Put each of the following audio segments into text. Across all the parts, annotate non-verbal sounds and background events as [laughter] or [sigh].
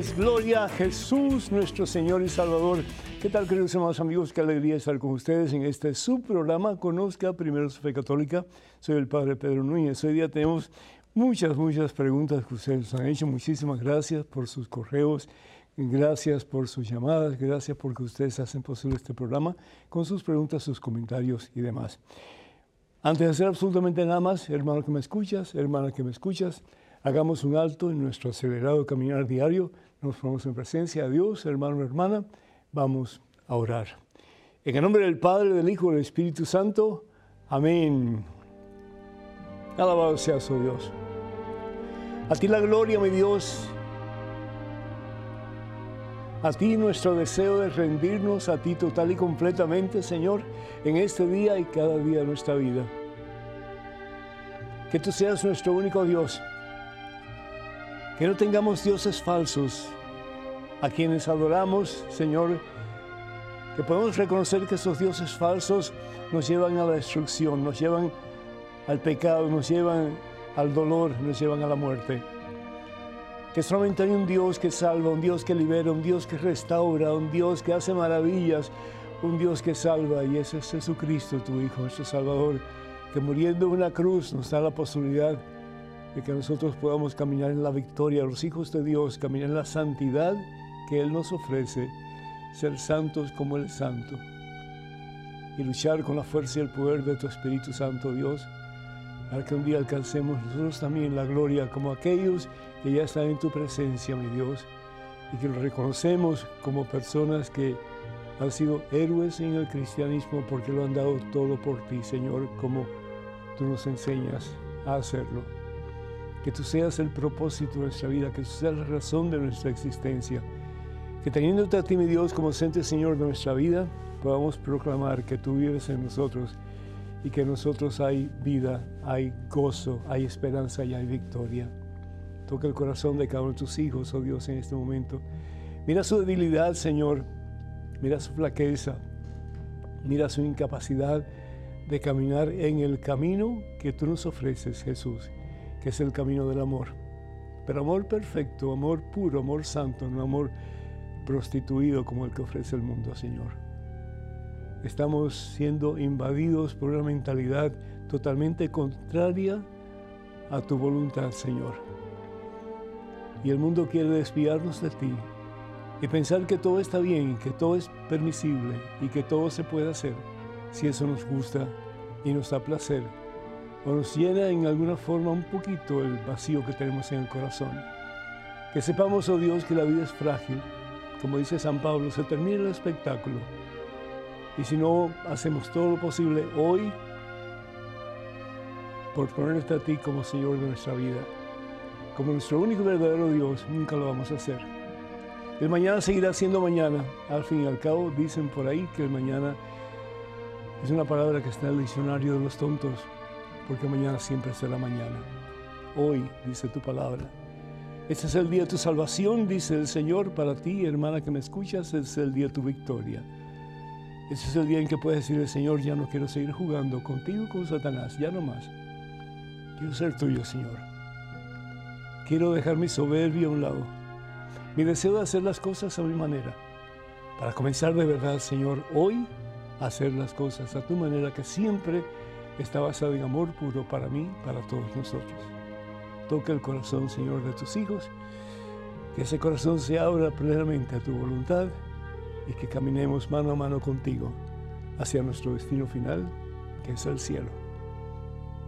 Reyes, gloria a Jesús, nuestro Señor y Salvador. ¿Qué tal, queridos hermanos amigos? Qué alegría estar con ustedes en este subprograma. Conozca primero su fe católica. Soy el Padre Pedro Núñez. Hoy día tenemos muchas, muchas preguntas que ustedes han hecho. Muchísimas gracias por sus correos. Gracias por sus llamadas, gracias porque ustedes hacen posible este programa con sus preguntas, sus comentarios y demás. Antes de hacer absolutamente nada más, hermano que me escuchas, hermana que me escuchas, hagamos un alto en nuestro acelerado caminar diario, nos ponemos en presencia de Dios, hermano, hermana, vamos a orar. En el nombre del Padre, del Hijo y del Espíritu Santo, amén. Alabado sea su Dios. A ti la gloria, mi Dios. A ti nuestro deseo de rendirnos a ti total y completamente, Señor, en este día y cada día de nuestra vida. Que tú seas nuestro único Dios. Que no tengamos dioses falsos a quienes adoramos, Señor. Que podamos reconocer que esos dioses falsos nos llevan a la destrucción, nos llevan al pecado, nos llevan al dolor, nos llevan a la muerte que solamente hay un Dios que salva, un Dios que libera, un Dios que restaura, un Dios que hace maravillas, un Dios que salva, y ese es Jesucristo, tu Hijo, nuestro Salvador, que muriendo en una cruz nos da la posibilidad de que nosotros podamos caminar en la victoria, los hijos de Dios, caminar en la santidad que Él nos ofrece, ser santos como es santo, y luchar con la fuerza y el poder de tu Espíritu Santo, Dios, para que un día alcancemos nosotros también la gloria como aquellos que ya están en tu presencia, mi Dios, y que lo reconocemos como personas que han sido héroes en el cristianismo porque lo han dado todo por ti, Señor, como tú nos enseñas a hacerlo. Que tú seas el propósito de nuestra vida, que tú seas la razón de nuestra existencia. Que teniéndote a ti, mi Dios, como centro Señor de nuestra vida, podamos proclamar que tú vives en nosotros y que en nosotros hay vida, hay gozo, hay esperanza y hay victoria. Toca el corazón de cada uno de tus hijos, oh Dios, en este momento. Mira su debilidad, Señor. Mira su flaqueza. Mira su incapacidad de caminar en el camino que tú nos ofreces, Jesús, que es el camino del amor. Pero amor perfecto, amor puro, amor santo, no amor prostituido como el que ofrece el mundo, Señor. Estamos siendo invadidos por una mentalidad totalmente contraria a tu voluntad, Señor. Y el mundo quiere desviarnos de ti y pensar que todo está bien, que todo es permisible y que todo se puede hacer si eso nos gusta y nos da placer o nos llena en alguna forma un poquito el vacío que tenemos en el corazón. Que sepamos, oh Dios, que la vida es frágil. Como dice San Pablo, se termina el espectáculo. Y si no hacemos todo lo posible hoy por ponerte a ti como Señor de nuestra vida, como nuestro único verdadero Dios, nunca lo vamos a hacer. El mañana seguirá siendo mañana. Al fin y al cabo, dicen por ahí que el mañana es una palabra que está en el diccionario de los tontos, porque mañana siempre será mañana. Hoy, dice tu palabra. Este es el día de tu salvación, dice el Señor, para ti, hermana que me escuchas, este es el día de tu victoria. Este es el día en que puedes decir, Señor, ya no quiero seguir jugando contigo con Satanás, ya no más. Quiero ser tuyo, Señor. Quiero dejar mi soberbia a un lado, mi deseo de hacer las cosas a mi manera, para comenzar de verdad, Señor, hoy a hacer las cosas a tu manera que siempre está basada en amor puro para mí, para todos nosotros. Toca el corazón, Señor, de tus hijos, que ese corazón se abra plenamente a tu voluntad y que caminemos mano a mano contigo hacia nuestro destino final, que es el cielo.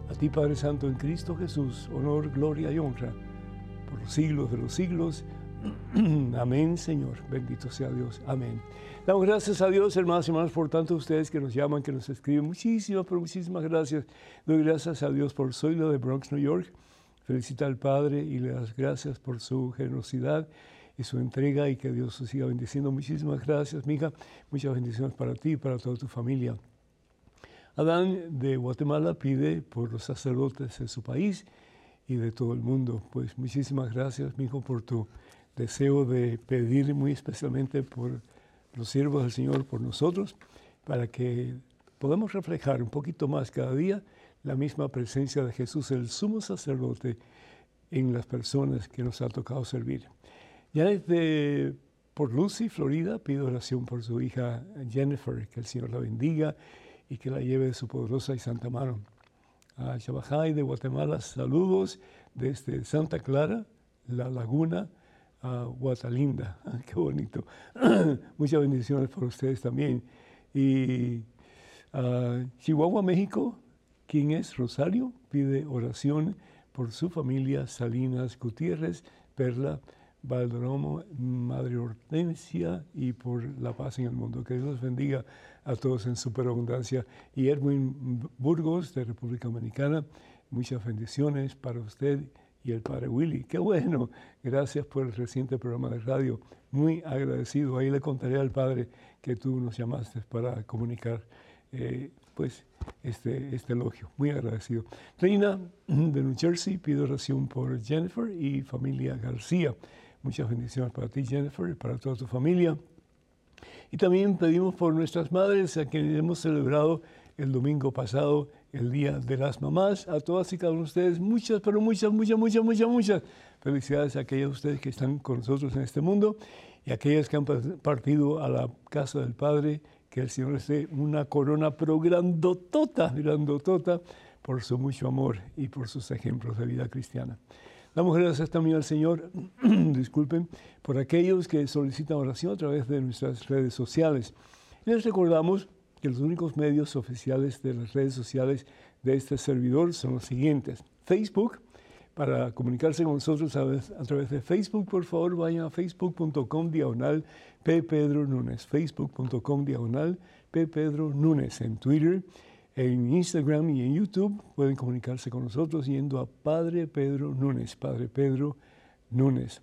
A ti, Padre Santo, en Cristo Jesús, honor, gloria y honra por los siglos de los siglos. [clears throat] Amén, Señor. Bendito sea Dios. Amén. Damos gracias a Dios, hermanos y hermanas, por tanto ustedes que nos llaman, que nos escriben. Muchísimas, pero muchísimas gracias. Doy gracias a Dios por soy lo de Bronx, New York. Felicita al Padre y le das gracias por su generosidad y su entrega y que Dios os siga bendiciendo. Muchísimas gracias, mija. Muchas bendiciones para ti y para toda tu familia. Adán de Guatemala pide por los sacerdotes de su país y de todo el mundo. Pues muchísimas gracias, mi hijo, por tu deseo de pedir muy especialmente por los siervos del Señor, por nosotros, para que podamos reflejar un poquito más cada día la misma presencia de Jesús, el sumo sacerdote, en las personas que nos ha tocado servir. Janet de por Lucy, Florida, pido oración por su hija Jennifer, que el Señor la bendiga y que la lleve de su poderosa y santa mano. A Chabajay de Guatemala, saludos desde Santa Clara, La Laguna, a Guatalinda. [laughs] Qué bonito. [clears throat] Muchas bendiciones para ustedes también. Y a Chihuahua, México, ¿quién es? Rosario, pide oración por su familia Salinas Gutiérrez, Perla. Valderomo, Madre Hortensia y por la paz en el mundo. Que Dios bendiga a todos en superabundancia. Y Edwin Burgos de República Dominicana, muchas bendiciones para usted y el Padre Willy. Qué bueno, gracias por el reciente programa de radio. Muy agradecido. Ahí le contaré al Padre que tú nos llamaste para comunicar eh, pues este, este elogio. Muy agradecido. Reina de New Jersey pide oración por Jennifer y familia García. Muchas bendiciones para ti, Jennifer, y para toda tu familia. Y también pedimos por nuestras madres, a quienes hemos celebrado el domingo pasado el Día de las Mamás. A todas y cada uno de ustedes, muchas, pero muchas, muchas, muchas, muchas, muchas felicidades a aquellas de ustedes que están con nosotros en este mundo y a aquellas que han partido a la casa del Padre. Que el Señor les dé una corona, pero grandotota, grandotota, por su mucho amor y por sus ejemplos de vida cristiana. Damos gracias también al Señor, [clears throat] disculpen, por aquellos que solicitan oración a través de nuestras redes sociales. Les recordamos que los únicos medios oficiales de las redes sociales de este servidor son los siguientes. Facebook, para comunicarse con nosotros a, través de Facebook, por favor vayan a facebook.com diagonal P. Pedro Núñez, facebook.com diagonal P. Pedro Núñez en Twitter en Instagram y en YouTube pueden comunicarse con nosotros yendo a Padre Pedro Núñez, Padre Pedro Núñez.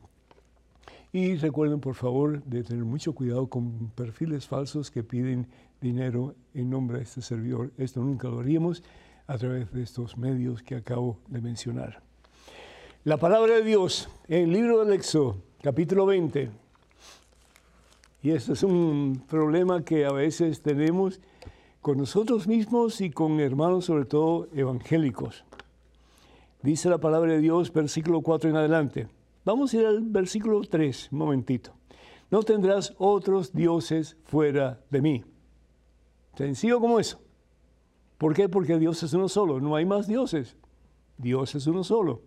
Y recuerden por favor de tener mucho cuidado con perfiles falsos que piden dinero en nombre de este servidor. Esto nunca lo haríamos a través de estos medios que acabo de mencionar. La palabra de Dios en el libro del Éxodo, capítulo 20. Y este es un problema que a veces tenemos con nosotros mismos y con hermanos, sobre todo evangélicos. Dice la palabra de Dios, versículo 4 en adelante. Vamos a ir al versículo 3, un momentito. No tendrás otros dioses fuera de mí. Sencillo como eso. ¿Por qué? Porque Dios es uno solo, no hay más dioses. Dios es uno solo.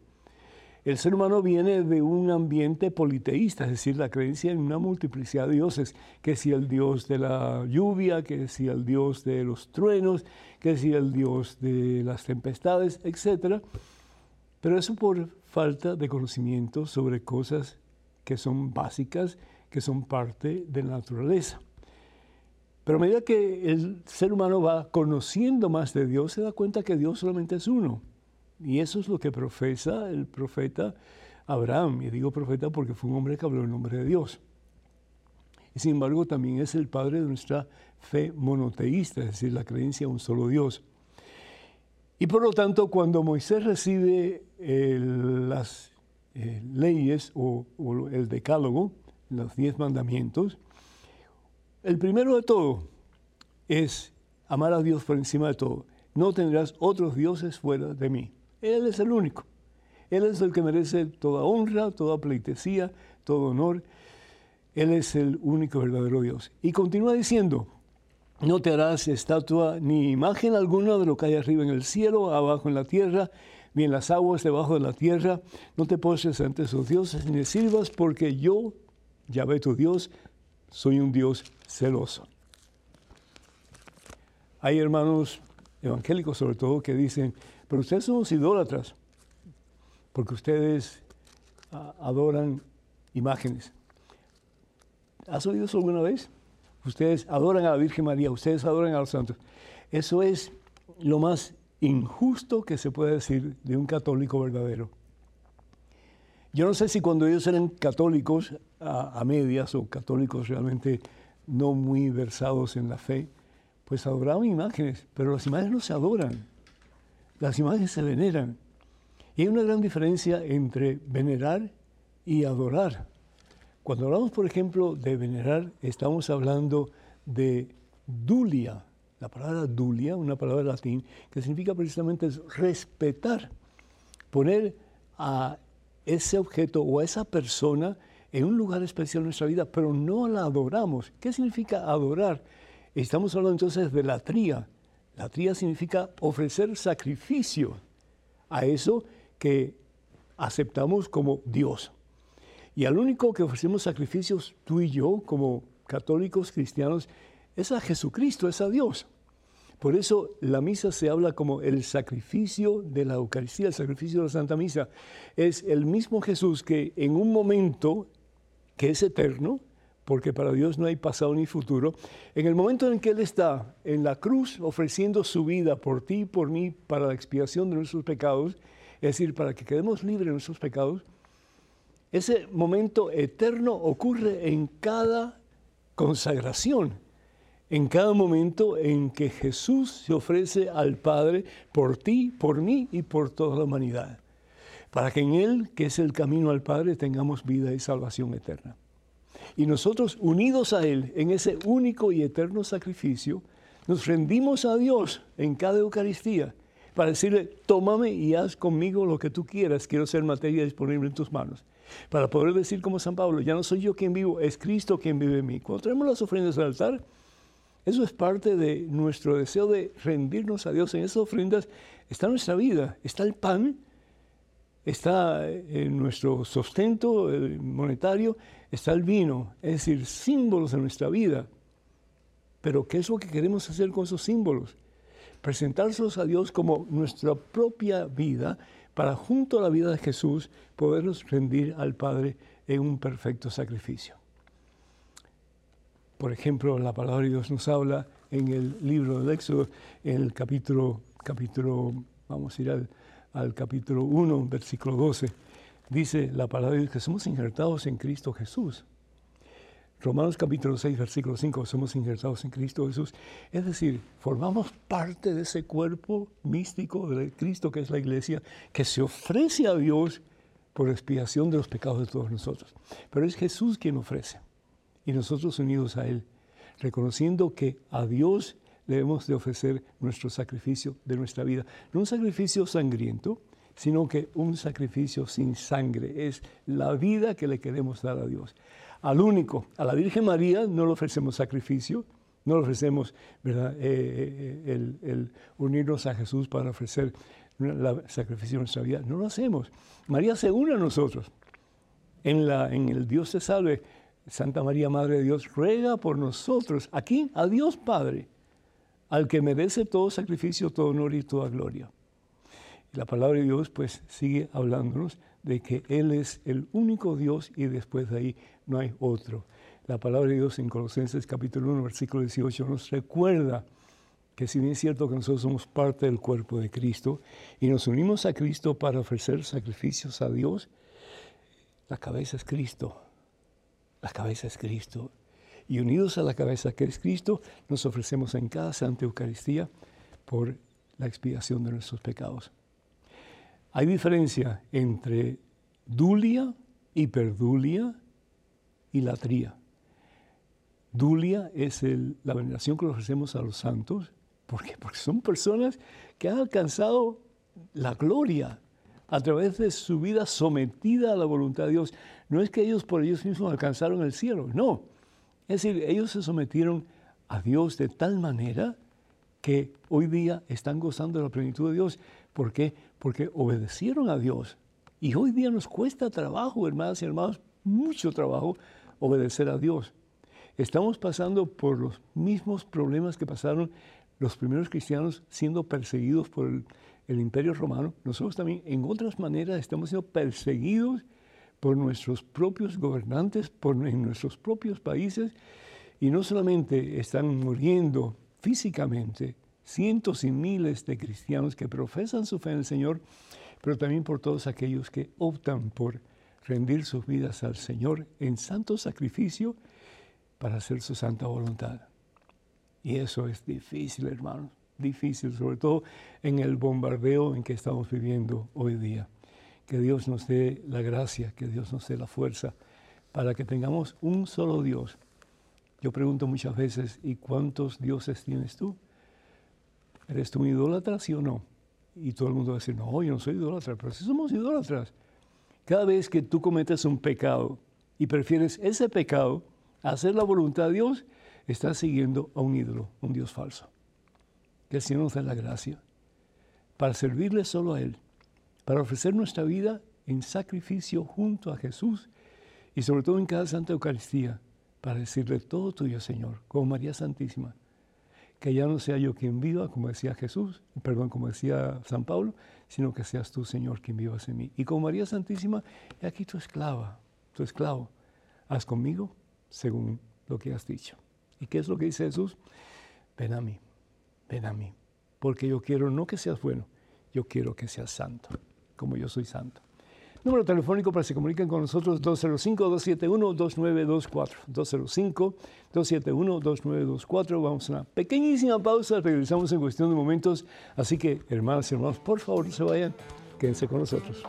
El ser humano viene de un ambiente politeísta, es decir, la creencia en una multiplicidad de dioses, que si el dios de la lluvia, que si el dios de los truenos, que si el dios de las tempestades, etc. Pero eso por falta de conocimiento sobre cosas que son básicas, que son parte de la naturaleza. Pero a medida que el ser humano va conociendo más de Dios, se da cuenta que Dios solamente es uno y eso es lo que profesa el profeta Abraham. Y digo profeta porque fue un hombre que habló en nombre de Dios. Y sin embargo también es el padre de nuestra fe monoteísta, es decir, la creencia en un solo Dios. Y por lo tanto, cuando Moisés recibe las eh, leyes o el decálogo, los diez mandamientos, el primero de todo es amar a Dios por encima de todo. No tendrás otros dioses fuera de mí. Él es el único. Él es el que merece toda honra, toda pleitesía, todo honor. Él es el único verdadero Dios. Y continúa diciendo, no te harás estatua ni imagen alguna de lo que hay arriba en el cielo, abajo en la tierra, ni en las aguas debajo de la tierra. No te postres ante esos dioses ni sirvas, porque yo, Yahvé tu Dios, soy un Dios celoso. Hay hermanos evangélicos sobre todo que dicen, pero ustedes son idólatras, porque ustedes ah, adoran imágenes. ¿Has oído eso alguna vez? Ustedes adoran a la Virgen María, ustedes adoran a los santos. Eso es lo más injusto que se puede decir de un católico verdadero. Yo no sé si cuando ellos eran católicos a, medias o católicos realmente no muy versados en la fe, pues adoraban imágenes, pero las imágenes no se adoran. Las imágenes se veneran. Y hay una gran diferencia entre venerar y adorar. Cuando hablamos, por ejemplo, de venerar, estamos hablando de dulia. La palabra dulia, una palabra latín, que significa precisamente respetar, poner a ese objeto o esa persona en un lugar especial en nuestra vida, pero no la adoramos. ¿Qué significa adorar? Estamos hablando entonces de la tría. La tría significa ofrecer sacrificio a eso que aceptamos como Dios. Y al único que ofrecemos sacrificios tú y yo, como católicos cristianos, es a Jesucristo, es a Dios. Por eso la misa se habla como el sacrificio de la Eucaristía, el sacrificio de la Santa Misa. Es el mismo Jesús que en un momento que es eterno, porque para Dios no hay pasado ni futuro, en el momento en que Él está en la cruz ofreciendo su vida por ti y por mí para la expiación de nuestros pecados, es decir, para que quedemos libres de nuestros pecados, ese momento eterno ocurre en cada consagración, en cada momento en que Jesús se ofrece al Padre por ti, por mí y por toda la humanidad, para que en Él, que es el camino al Padre, tengamos vida y salvación eterna. Y nosotros, unidos a Él en ese único y eterno sacrificio, nos rendimos a Dios en cada Eucaristía para decirle, tómame y haz conmigo lo que tú quieras, quiero ser materia disponible en tus manos para poder decir como San Pablo, ya no soy yo quien vivo, es Cristo quien vive en mí. Cuando traemos las ofrendas al altar, eso es parte de nuestro deseo de rendirnos a Dios. En esas ofrendas está nuestra vida, está el pan, está en eh, nuestro sustento monetario, está el vino, es decir, símbolos de nuestra vida. Pero ¿qué es lo que queremos hacer con esos símbolos? Presentárselos a Dios como nuestra propia vida para junto a la vida de Jesús podernos rendir al Padre en un perfecto sacrificio. Por ejemplo, la palabra de Dios nos habla en el libro del Éxodo, en el capítulo, capítulo vamos a ir al, al capítulo 1, versículo 12, dice la palabra de Dios que somos injertados en Cristo Jesús. Romanos capítulo 6, versículo 5, somos injertados en Cristo Jesús. Es decir, formamos parte de ese cuerpo místico de Cristo que es la iglesia, que se ofrece a Dios por expiación de los pecados de todos nosotros. Pero es Jesús quien ofrece y nosotros unidos a Él, reconociendo que a Dios debemos de ofrecer nuestro sacrificio de nuestra vida. No un sacrificio sangriento, sino que un sacrificio sin sangre. Es la vida que le queremos dar a Dios al único. A la Virgen María no le ofrecemos sacrificio, no le ofrecemos ¿verdad? Eh, eh, el, unirnos a Jesús para ofrecer el sacrificio de nuestra vida. No lo hacemos. María se une a nosotros. En, la, en el Dios se salve, Santa María, Madre de Dios, ruega por nosotros, aquí, a Dios Padre, al que merece todo sacrificio, todo honor y toda gloria. La palabra de Dios pues sigue hablándonos de que Él es el único Dios y después de ahí no hay otro. La palabra de Dios en Colosenses capítulo 1, versículo 18 nos recuerda que si bien es cierto que nosotros somos parte del cuerpo de Cristo y nos unimos a Cristo para ofrecer sacrificios a Dios, la cabeza es Cristo. La cabeza es Cristo. Y unidos a la cabeza que es Cristo, nos ofrecemos en cada Santa Eucaristía por la expiación de nuestros pecados. Hay diferencia entre dulia, hiperdulia y latría. Dulia es la veneración que ofrecemos a los santos. ¿Por qué? Porque son personas que han alcanzado la gloria a través de su vida sometida a la voluntad de Dios. No es que ellos por ellos mismos alcanzaron el cielo, no. Es decir, ellos se sometieron a Dios de tal manera que hoy día están gozando de la plenitud de Dios. ¿Por qué? Porque obedecieron a Dios. Y hoy día nos cuesta trabajo, hermanas y hermanos, mucho trabajo obedecer a Dios. Estamos pasando por los mismos problemas que pasaron los primeros cristianos siendo perseguidos por el, imperio romano. Nosotros también en otras maneras estamos siendo perseguidos por nuestros propios gobernantes, por en nuestros propios países, y no solamente están muriendo físicamente cientos y miles de cristianos que profesan su fe en el Señor, pero también por todos aquellos que optan por rendir sus vidas al Señor en santo sacrificio para hacer su santa voluntad. Y eso es difícil, hermanos, difícil, sobre todo en el bombardeo en que estamos viviendo hoy día. Que Dios nos dé la gracia, que Dios nos dé la fuerza para que tengamos un solo Dios. Yo pregunto muchas veces, ¿y cuántos dioses tienes tú? ¿Eres tú un idólatra, sí o no? Y todo el mundo va a decir, no, yo no soy idólatra, pero si somos idólatras. Cada vez que tú cometes un pecado y prefieres ese pecado a hacer la voluntad de Dios, estás siguiendo a un ídolo, un Dios falso. Que el Señor nos dé la gracia para servirle solo a Él, para ofrecer nuestra vida en sacrificio junto a Jesús y sobre todo en cada Santa Eucaristía, para decirle todo tuyo, Señor, como María Santísima, que ya no sea yo quien viva, como decía Jesús, perdón, como decía San Pablo, sino que seas tú, Señor, quien vivas en mí. Y como María Santísima, he aquí tu esclava, tu esclavo, haz conmigo según lo que has dicho. ¿Y qué es lo que dice Jesús? Ven a mí, ven a mí, porque yo quiero no que seas bueno, yo quiero que seas santo, como yo soy santo. Número telefónico para que se comuniquen con nosotros 205-271-2924. 205-271-2924. Vamos a una pequeñísima pausa, regresamos en cuestión de momentos. Así que, hermanas y hermanos, por favor, no se vayan, quédense con nosotros.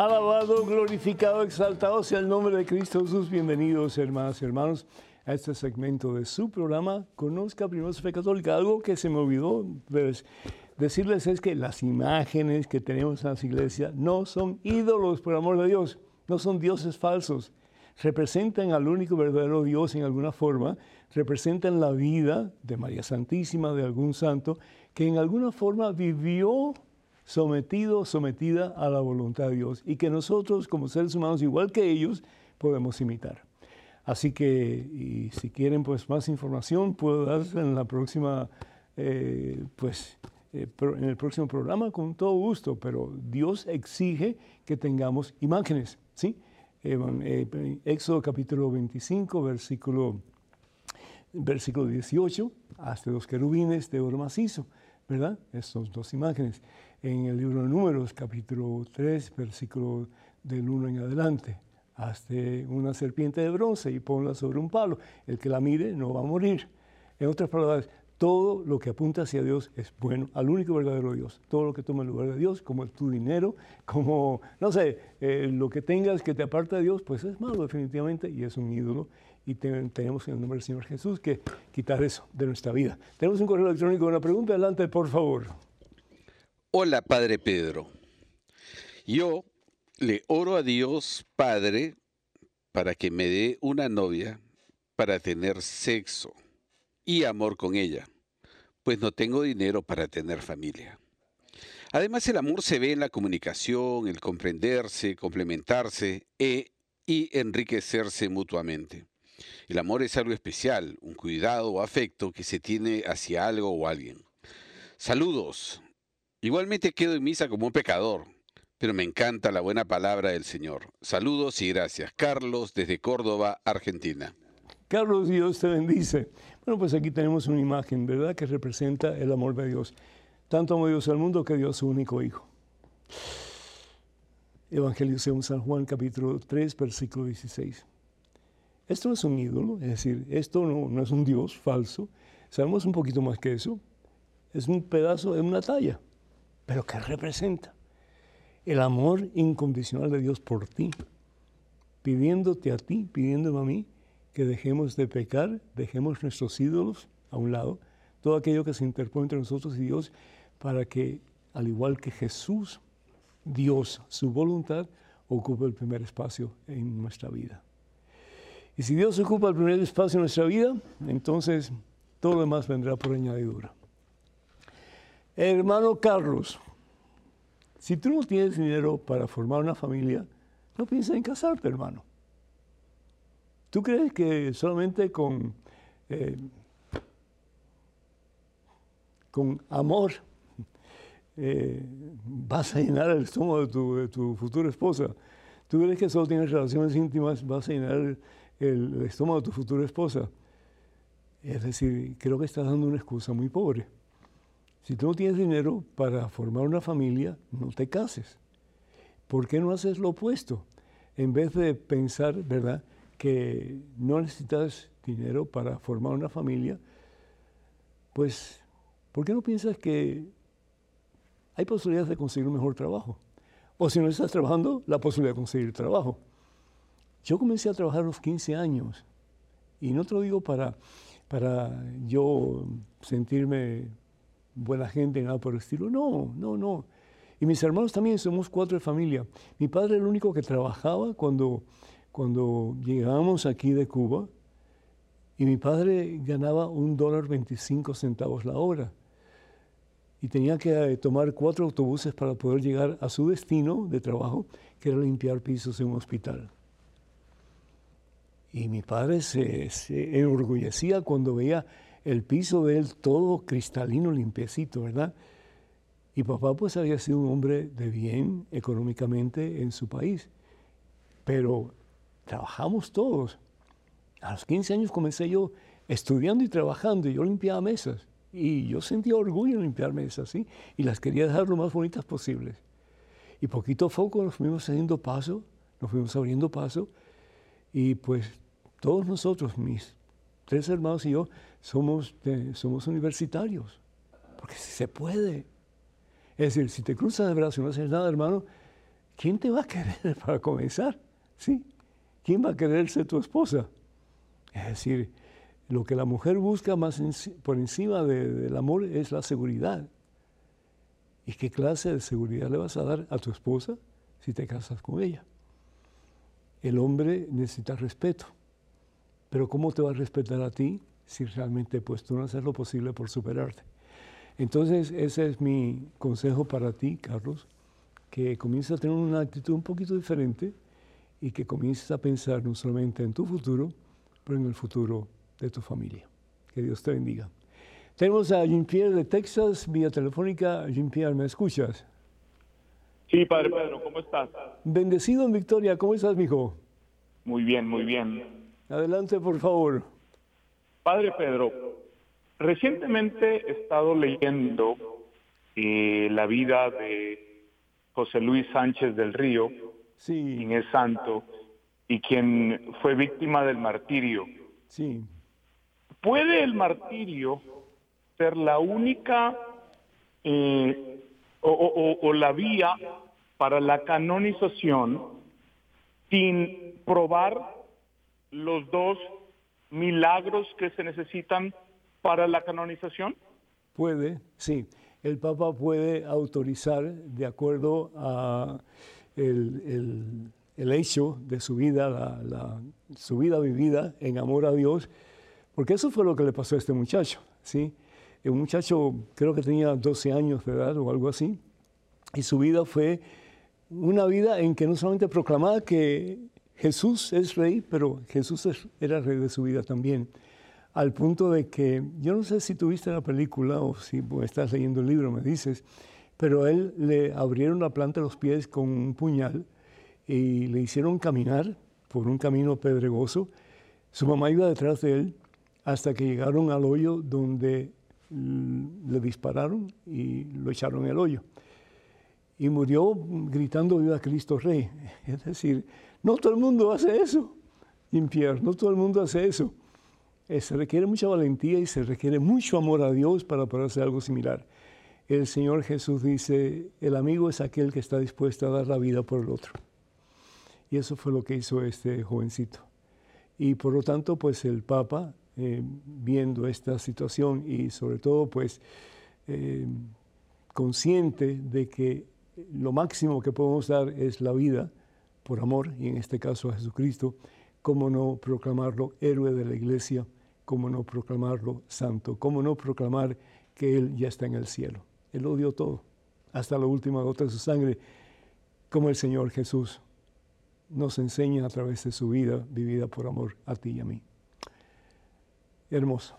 Alabado, glorificado, exaltado sea el nombre de Cristo Jesús. Bienvenidos, hermanas y hermanos, a este segmento de su programa Conozca Primero su Fe Católica. Algo que se me olvidó pues, decirles es que las imágenes que tenemos en las iglesias no son ídolos, por amor de Dios, no son dioses falsos. Representan al único verdadero Dios en alguna forma, representan la vida de María Santísima, de algún santo, que en alguna forma vivió sometido, sometida a la voluntad de Dios y que nosotros como seres humanos, igual que ellos, podemos imitar. Así que, si quieren pues más información, puedo darles en la próxima, eh, pues, eh, en el próximo programa con todo gusto, pero Dios exige que tengamos imágenes, ¿sí? Eh, Éxodo capítulo 25, versículo, versículo 18, hasta los querubines de oro macizo, ¿verdad? Estas dos imágenes en el libro de Números, capítulo 3, versículo del 1 en adelante. Hazte una serpiente de bronce y ponla sobre un palo. El que la mire no va a morir. En otras palabras, todo lo que apunta hacia Dios es bueno, al único verdadero Dios. Todo lo que toma el lugar de Dios, como tu dinero, como, no sé, eh, lo que tengas que te aparta de Dios, pues es malo definitivamente y es un ídolo. Y tenemos en el nombre del Señor Jesús que quitar eso de nuestra vida. Tenemos un correo electrónico, una pregunta, adelante, por favor. Hola, Padre Pedro. Yo le oro a Dios, Padre, para que me dé una novia para tener sexo y amor con ella, pues no tengo dinero para tener familia. Además, el amor se ve en la comunicación, el comprenderse, complementarse e, y enriquecerse mutuamente. El amor es algo especial, un cuidado o afecto que se tiene hacia algo o alguien. Saludos, Igualmente quedo en misa como un pecador, pero me encanta la buena palabra del Señor. Saludos y gracias. Carlos, desde Córdoba, Argentina. Carlos, Dios te bendice. Bueno, pues aquí tenemos una imagen, ¿verdad?, que representa el amor de Dios. Tanto amó Dios al mundo que dio su único Hijo. Evangelio según San Juan, capítulo 3, versículo 16. Esto no es un ídolo, es decir, esto no, no es un Dios falso. Sabemos un poquito más que eso. Es un pedazo, es una talla pero ¿qué representa? El amor incondicional de Dios por ti, pidiéndote a ti, pidiéndome a mí, que dejemos de pecar, dejemos nuestros ídolos a un lado, todo aquello que se interpone entre nosotros y Dios, para que, al igual que Jesús, Dios, su voluntad, ocupe el primer espacio en nuestra vida. Y si Dios ocupa el primer espacio en nuestra vida, entonces todo lo demás vendrá por añadidura. Hermano Carlos, si tú no tienes dinero para formar una familia, no pienses en casarte, hermano. ¿Tú crees que solamente con, eh, con amor eh, vas a llenar el estómago de tu, futura esposa? ¿Tú crees que solo tienes relaciones íntimas vas a llenar el, el estómago de tu futura esposa? Es decir, creo que estás dando una excusa muy pobre. Si tú no tienes dinero para formar una familia, no te cases. ¿Por qué no haces lo opuesto? En vez de pensar, ¿verdad?, que no necesitas dinero para formar una familia, pues, ¿por qué no piensas que hay posibilidades de conseguir un mejor trabajo? O si no estás trabajando, la posibilidad de conseguir trabajo. Yo comencé a trabajar a los 15 años y no te lo digo para, para yo sentirme buena gente, nada por el estilo. No, no, no. Y mis hermanos también somos cuatro de familia. Mi padre era el único que trabajaba cuando, cuando llegamos aquí de Cuba y mi padre ganaba un dólar 25 centavos la hora. Y tenía que eh, tomar cuatro autobuses para poder llegar a su destino de trabajo, que era limpiar pisos en un hospital. Y mi padre se, se enorgullecía cuando veía el piso de él todo cristalino, limpiecito, ¿verdad? Y papá pues había sido un hombre de bien económicamente en su país, pero trabajamos todos. A los 15 años comencé yo estudiando y trabajando y yo limpiaba mesas. Y yo sentía orgullo en limpiar mesas, ¿sí? Y las quería dejar lo más bonitas posibles. Y poquito a poco nos fuimos haciendo paso, nos fuimos abriendo paso. Y pues todos nosotros, mis tres hermanos y yo, somos, somos universitarios. Porque si se puede. Es decir, si te cruzas de brazos y no haces nada, hermano, ¿quién te va a querer [laughs] para comenzar? ¿Sí? ¿Quién va a querer ser tu esposa? Es decir, lo que la mujer busca más por encima del amor es la seguridad. ¿Y qué clase de seguridad le vas a dar a tu esposa si te casas con ella? El hombre necesita respeto. Pero ¿cómo te va a respetar a ti si realmente pues tú no haces lo posible por superarte? Entonces, ese es mi consejo para ti, Carlos, que comiences a tener una actitud un poquito diferente y que comiences a pensar no solamente en tu futuro, pero en el futuro de tu familia. Que Dios te bendiga. Tenemos a Jean-Pierre de Texas, vía telefónica. Jean-Pierre, ¿me escuchas? Sí, Padre Pedro, ¿cómo estás? Bendecido en Victoria, ¿cómo estás, mijo? Muy bien, muy bien. Adelante, por favor. Padre Pedro, recientemente he estado leyendo eh, la vida de José Luis Sánchez del Río, sí. quien es santo y quien fue víctima del martirio. Sí. ¿Puede el martirio ser la única eh, o, la vía para la canonización sin probar los dos milagros que se necesitan para la canonización? Puede, sí. El Papa puede autorizar, de acuerdo a el, hecho de su vida, la, su vida vivida en amor a Dios, porque eso fue lo que le pasó a este muchacho, ¿sí? Un muchacho creo que tenía 12 años de edad o algo así, y su vida fue una vida en que no solamente proclamaba que Jesús es rey, pero Jesús era rey de su vida también. Al punto de que, yo no sé si tuviste la película o si estás leyendo el libro, me dices, pero él le abrieron la planta de los pies con un puñal y le hicieron caminar por un camino pedregoso. Su mamá iba detrás de él hasta que llegaron al hoyo donde le dispararon y lo echaron en el hoyo. Y murió gritando viva Cristo Rey. [laughs] Es decir, no todo el mundo hace eso, Jean-Pierre, no todo el mundo hace eso. Eh, se requiere mucha valentía y se requiere mucho amor a Dios para poder hacer algo similar. El Señor Jesús dice, el amigo es aquel que está dispuesto a dar la vida por el otro. Y eso fue lo que hizo este jovencito. Y por lo tanto, pues el Papa, eh, viendo esta situación y sobre todo, pues eh, consciente de que lo máximo que podemos dar es la vida, por amor, y en este caso a Jesucristo, cómo no proclamarlo héroe de la iglesia, cómo no proclamarlo santo, cómo no proclamar que Él ya está en el cielo. Él lo todo, hasta la última gota de su sangre, como el Señor Jesús nos enseña a través de su vida vivida por amor a ti y a mí. Hermoso,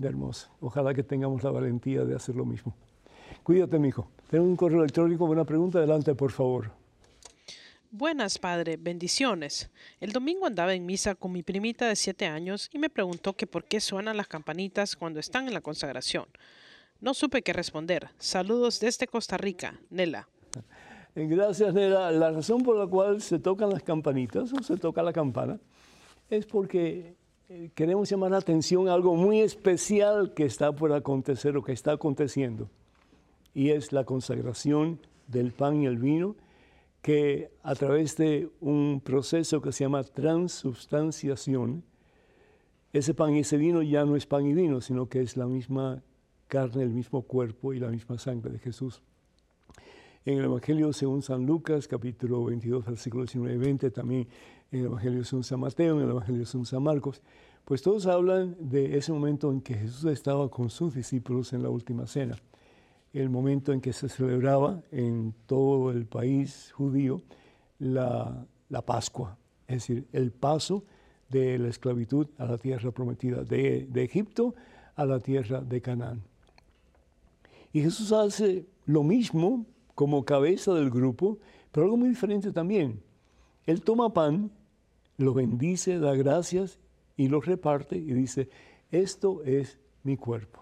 hermoso. Ojalá que tengamos la valentía de hacer lo mismo. Cuídate, mi hijo. Tengo un correo electrónico, una pregunta. Adelante, por favor. Buenas, padre, bendiciones. El domingo andaba en misa con mi primita de siete años y me preguntó que por qué suenan las campanitas cuando están en la consagración. No supe qué responder. Saludos desde Costa Rica, Nela. Gracias, Nela. La razón por la cual se tocan las campanitas o se toca la campana es porque eh, queremos llamar la atención a algo muy especial que está por acontecer o que está aconteciendo. Y es la consagración del pan y el vino, que a través de un proceso que se llama transubstanciación, ese pan y ese vino ya no es pan y vino, sino que es la misma carne, el mismo cuerpo y la misma sangre de Jesús. En el Evangelio según San Lucas, capítulo 22, versículo 19 y 20, también en el Evangelio según San Mateo, en el Evangelio según San Marcos, pues todos hablan de ese momento en que Jesús estaba con sus discípulos en la última cena, el momento en que se celebraba en todo el país judío la, la Pascua, es decir, el paso de la esclavitud a la tierra prometida, de, de Egipto a la tierra de Canaán. Y Jesús hace lo mismo como cabeza del grupo, pero algo muy diferente también. Él toma pan, lo bendice, da gracias y lo reparte y dice, esto es mi cuerpo.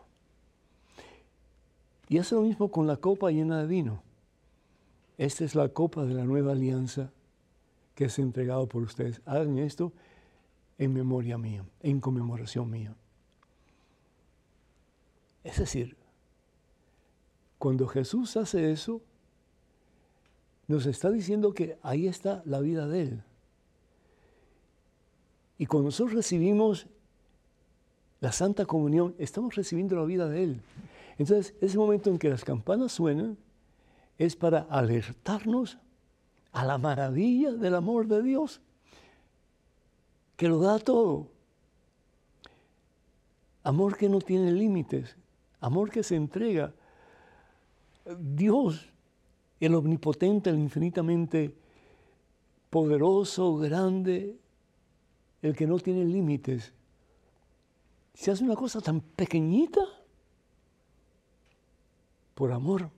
Y hace lo mismo con la copa llena de vino. Esta es la copa de la nueva alianza que es entregado por ustedes. Hagan esto en memoria mía, en conmemoración mía. Es decir, cuando Jesús hace eso, nos está diciendo que ahí está la vida de Él. Y cuando nosotros recibimos la Santa Comunión, estamos recibiendo la vida de Él. Entonces, ese momento en que las campanas suenan es para alertarnos a la maravilla del amor de Dios que lo da todo. Amor que no tiene límites, amor que se entrega. Dios, el omnipotente, el infinitamente poderoso, grande, el que no tiene límites, se hace una cosa tan pequeñita por amor,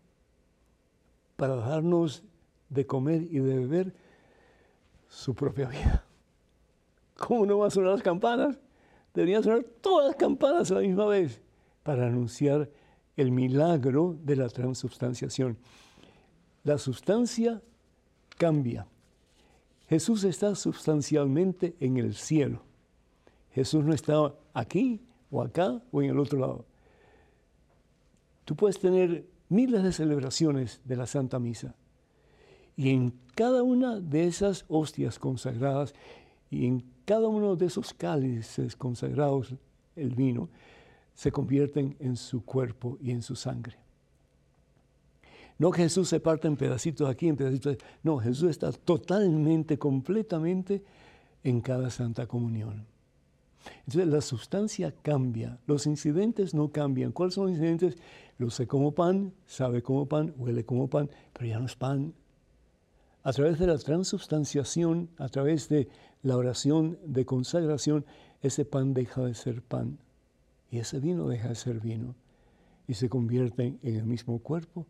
para darnos de comer y de beber su propia vida. [laughs] ¿Cómo no van a sonar las campanas? Deberían sonar todas las campanas a la misma vez para anunciar el milagro de la transubstanciación. La sustancia cambia. Jesús está sustancialmente en el cielo. Jesús no está aquí o acá o en el otro lado. Tú puedes tener miles de celebraciones de la Santa Misa y en cada una de esas hostias consagradas y en cada uno de esos cálices consagrados, el vino, se convierten en su cuerpo y en su sangre. No Jesús se parte en pedacitos aquí, en pedacitos. No, Jesús está totalmente, completamente en cada Santa Comunión. Entonces la sustancia cambia, los incidentes no cambian. ¿Cuáles son los incidentes? Lo sé como pan, sabe como pan, huele como pan, pero ya no es pan. A través de la transubstanciación, a través de la oración de consagración, ese pan deja de ser pan y ese vino deja de ser vino y se convierte en el mismo cuerpo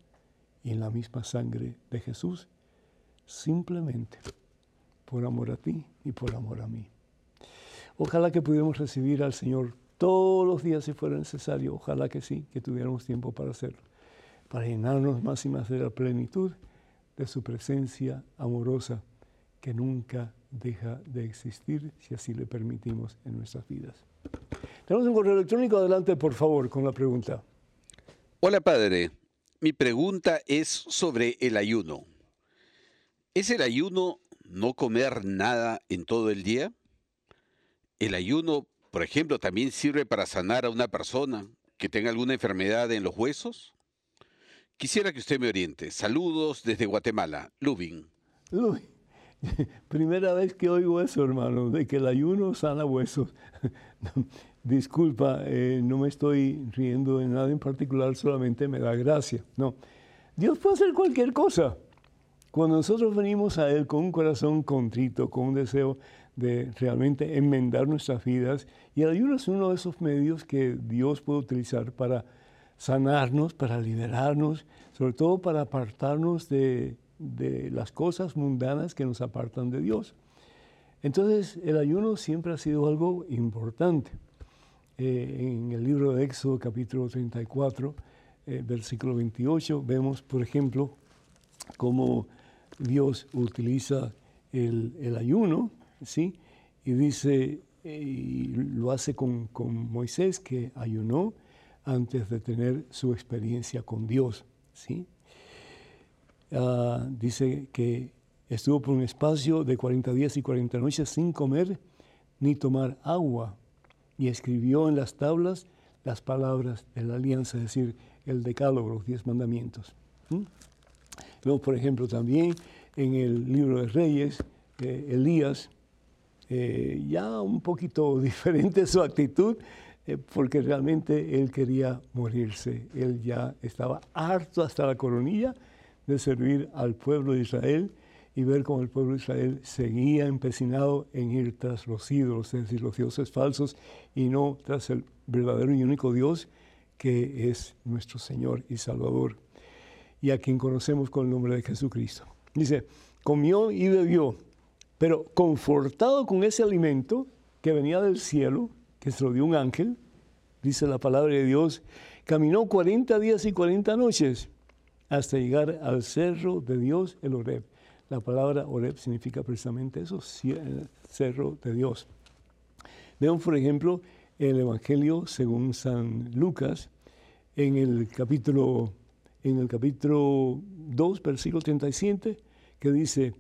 y en la misma sangre de Jesús, simplemente por amor a ti y por amor a mí. Ojalá que pudiéramos recibir al Señor todos los días si fuera necesario, ojalá que sí, que tuviéramos tiempo para hacerlo, para llenarnos más y más de la plenitud de su presencia amorosa que nunca deja de existir si así le permitimos en nuestras vidas. Tenemos un correo electrónico, adelante por favor con la pregunta. Hola padre, mi pregunta es sobre el ayuno. ¿Es el ayuno no comer nada en todo el día? ¿El ayuno, por ejemplo, también sirve para sanar a una persona que tenga alguna enfermedad en los huesos? Quisiera que usted me oriente. Saludos desde Guatemala. Lubin. Lubin. [laughs] Primera vez que oigo eso, hermano, de que el ayuno sana huesos. [laughs] Disculpa, eh, no me estoy riendo de nada en particular, solamente me da gracia. No, Dios puede hacer cualquier cosa. Cuando nosotros venimos a Él con un corazón contrito, con un deseo de realmente enmendar nuestras vidas, y el ayuno es uno de esos medios que Dios puede utilizar para sanarnos, para liberarnos, sobre todo para apartarnos de de las cosas mundanas que nos apartan de Dios. Entonces, el ayuno siempre ha sido algo importante. Eh, en el libro de Éxodo, capítulo 34, eh, versículo 28, vemos, por ejemplo, cómo Dios utiliza el, ayuno, ¿sí? Y dice y lo hace con, Moisés, que ayunó antes de tener su experiencia con Dios. ¿sí? Ah, dice que estuvo por un espacio de 40 días y 40 noches sin comer ni tomar agua, y escribió en las tablas las palabras de la alianza, es decir, el decálogo, los diez mandamientos. Luego, por ejemplo, también en el libro de Reyes, eh, Elías, eh, ya un poquito [laughs] diferente su actitud, eh, porque realmente él quería morirse. Él ya estaba harto hasta la coronilla de servir al pueblo de Israel y ver cómo el pueblo de Israel seguía empecinado en ir tras los ídolos, es decir, los dioses falsos, y no tras el verdadero y único Dios que es nuestro Señor y Salvador, y a quien conocemos con el nombre de Jesucristo. Dice, comió y bebió pero confortado con ese alimento que venía del cielo, que se lo dio un ángel, dice la palabra de Dios, caminó 40 días y 40 noches hasta llegar al cerro de Dios, el Oreb. La palabra Oreb significa precisamente eso, cerro de Dios. Vean, por ejemplo, el Evangelio según San Lucas, en el capítulo, en el capítulo 2, versículo 37, que dice,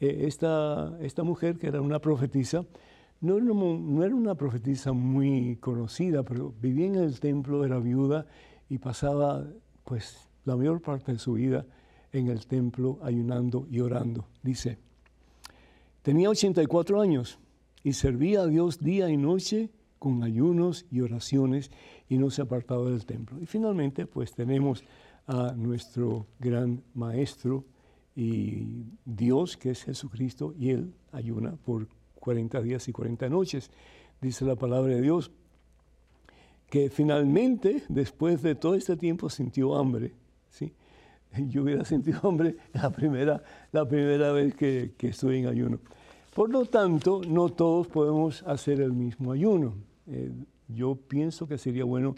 eh, esta, esta mujer, que era una profetisa, no, no, era una profetisa muy conocida, pero vivía en el templo, era viuda y pasaba pues la mayor parte de su vida en el templo ayunando y orando. Dice, tenía 84 años y servía a Dios día y noche con ayunos y oraciones y no se apartaba del templo. Y finalmente pues tenemos a nuestro gran maestro, y Dios, que es Jesucristo, y Él ayuna por 40 días y 40 noches. Dice la palabra de Dios que finalmente, después de todo este tiempo, sintió hambre. ¿sí? [laughs] Yo hubiera sentido hambre la primera, la primera vez que, que estoy en ayuno. Por lo tanto, no todos podemos hacer el mismo ayuno. Eh, yo pienso que sería bueno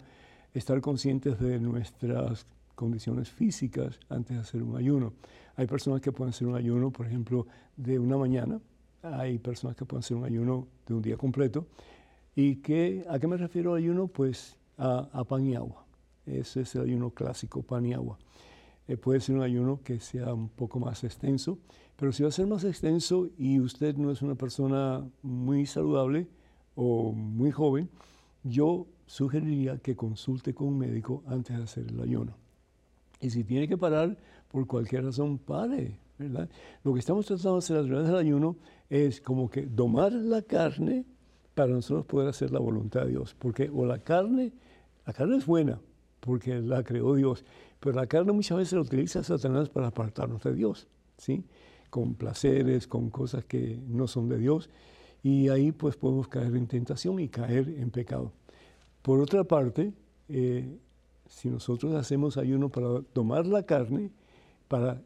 estar conscientes de nuestras condiciones físicas antes de hacer un ayuno. Hay personas que pueden hacer un ayuno, por ejemplo, de una mañana. Hay personas que pueden hacer un ayuno de un día completo. ¿Y qué, a qué me refiero ayuno? Pues a, pan y agua. Ese es el ayuno clásico, pan y agua. Eh, puede ser un ayuno que sea un poco más extenso, pero si va a ser más extenso y usted no es una persona muy saludable o muy joven, yo sugeriría que consulte con un médico antes de hacer el ayuno. Y si tiene que parar por cualquier razón, pare. ¿verdad? Lo que estamos tratando de hacer a través del ayuno es como que domar la carne para nosotros poder hacer la voluntad de Dios. Porque o la carne, la carne es buena, porque la creó Dios, pero la carne muchas veces la utiliza Satanás para apartarnos de Dios, ¿sí? Con placeres, con cosas que no son de Dios, y ahí pues podemos caer en tentación y caer en pecado. Por otra parte, eh, si nosotros hacemos ayuno para domar la carne, para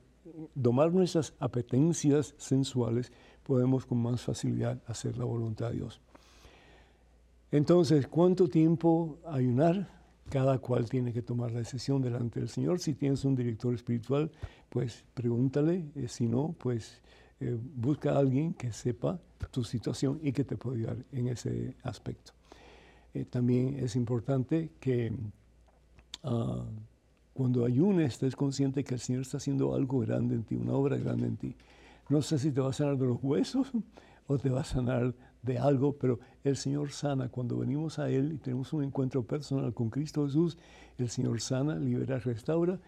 domar nuestras apetencias sensuales, podemos con más facilidad hacer la voluntad de Dios. Entonces, ¿cuánto tiempo ayunar? Cada cual tiene que tomar la decisión delante del Señor. Si tienes un director espiritual, pues pregúntale. Eh, si no, pues eh, busca a alguien que sepa tu situación y que te pueda ayudar en ese aspecto. Eh, también es importante que Ah, cuando ayunes, estés consciente que el Señor está haciendo algo grande en ti, una obra grande en ti. No sé si te va a sanar de los huesos [laughs] o te va a sanar de algo, pero el Señor sana. Cuando venimos a Él y tenemos un encuentro personal con Cristo Jesús, el Señor sana, libera, restaura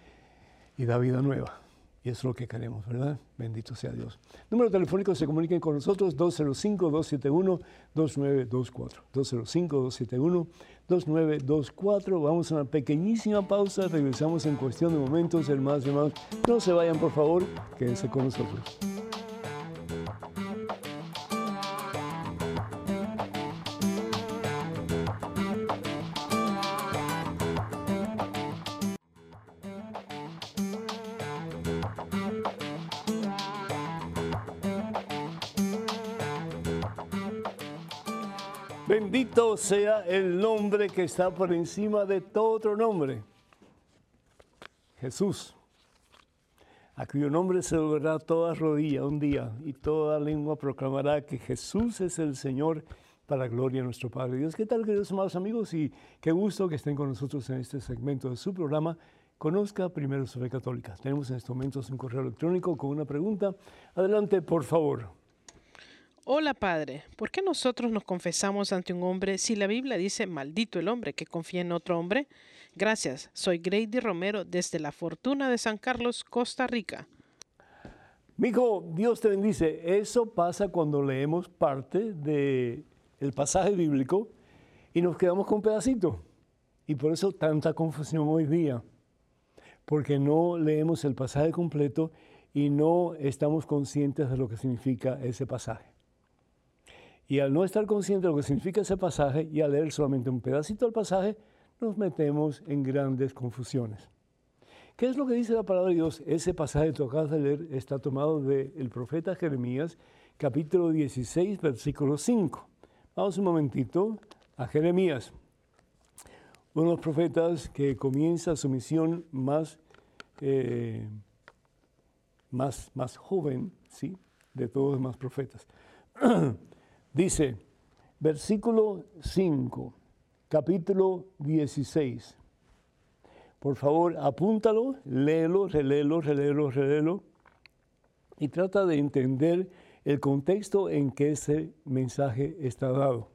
y da vida nueva. Y es lo que queremos, ¿verdad? Bendito sea Dios. Número telefónico, se comuniquen con nosotros, 205-271-2924. 205-271-2924. Vamos a una pequeñísima pausa, regresamos en cuestión de momentos, hermanos y hermanos. No se vayan, por favor, quédense con nosotros. Bendito sea el nombre que está por encima de todo otro nombre. Jesús, a cuyo nombre se doblará toda rodilla un día y toda lengua proclamará que Jesús es el Señor para gloria de nuestro Padre Dios. ¿Qué tal, queridos amados amigos? Y qué gusto que estén con nosotros en este segmento de su programa. Conozca primero su fe católica. Tenemos en estos momentos un correo electrónico con una pregunta. Adelante, por favor. Hola Padre, ¿por qué nosotros nos confesamos ante un hombre si la Biblia dice maldito el hombre que confía en otro hombre? Gracias, soy Grady Romero desde la Fortuna de San Carlos, Costa Rica. Mijo, Dios te bendice. Eso pasa cuando leemos parte del el pasaje bíblico y nos quedamos con un pedacito. Y por eso tanta confusión hoy día, porque no leemos el pasaje completo y no estamos conscientes de lo que significa ese pasaje. Y al no estar conscientes de lo que significa ese pasaje y al leer solamente un pedacito del pasaje, nos metemos en grandes confusiones. ¿Qué es lo que dice la palabra de Dios? Ese pasaje que acabas de leer está tomado del profeta Jeremías, capítulo 16, versículo 5. Vamos un momentito a Jeremías, uno de los profetas que comienza su misión más, eh, más, más joven, ¿sí? De todos los demás profetas. [clears throat] Dice, versículo 5, capítulo 16. Por favor, apúntalo, léelo, reléelo, reléelo, reléelo y trata de entender el contexto en que ese mensaje está dado.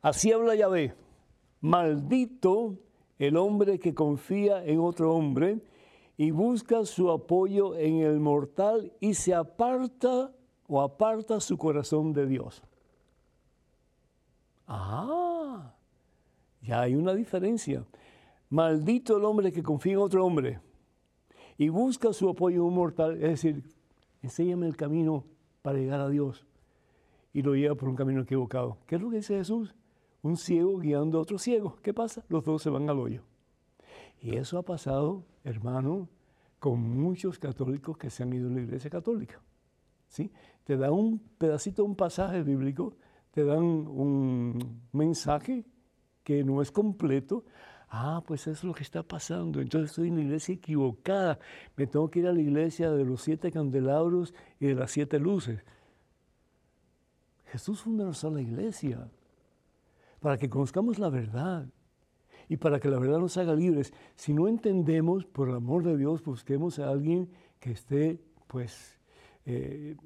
Así habla Yahvé, maldito el hombre que confía en otro hombre y busca su apoyo en el mortal y se aparta o aparta su corazón de Dios. Ah, ya hay una diferencia. Maldito el hombre que confía en otro hombre y busca su apoyo mortal, es decir, enséñame el camino para llegar a Dios y lo lleva por un camino equivocado. ¿Qué es lo que dice Jesús? Un ciego guiando a otro ciego. ¿Qué pasa? Los dos se van al hoyo. Y eso ha pasado, hermano, con muchos católicos que se han ido a la iglesia católica. ¿Sí? Te dan un pedacito, un pasaje bíblico, te dan un mensaje que no es completo. Ah, pues eso es lo que está pasando. Entonces estoy en la iglesia equivocada. Me tengo que ir a la iglesia de los siete candelabros y de las siete luces. Jesús fundó la iglesia para que conozcamos la verdad y para que la verdad nos haga libres. Si no entendemos, por el amor de Dios, busquemos a alguien que esté, pues, eh,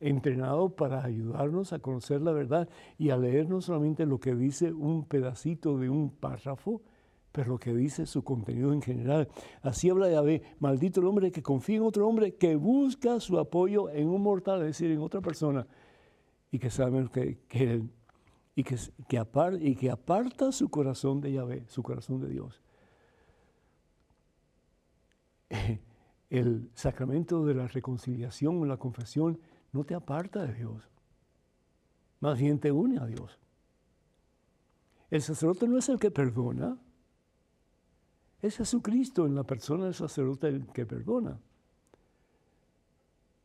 entrenado para ayudarnos a conocer la verdad y a leer no solamente lo que dice un pedacito de un párrafo, pero lo que dice su contenido en general. Así habla Yahvé, maldito el hombre que confía en otro hombre, que busca su apoyo en un mortal, es decir, en otra persona, y que sabe que, y que, y que aparta su corazón de Yahvé, su corazón de Dios. [laughs] El sacramento de la reconciliación, la confesión, no te aparta de Dios, más bien te une a Dios. El sacerdote no es el que perdona, es Jesucristo en la persona del sacerdote el que perdona.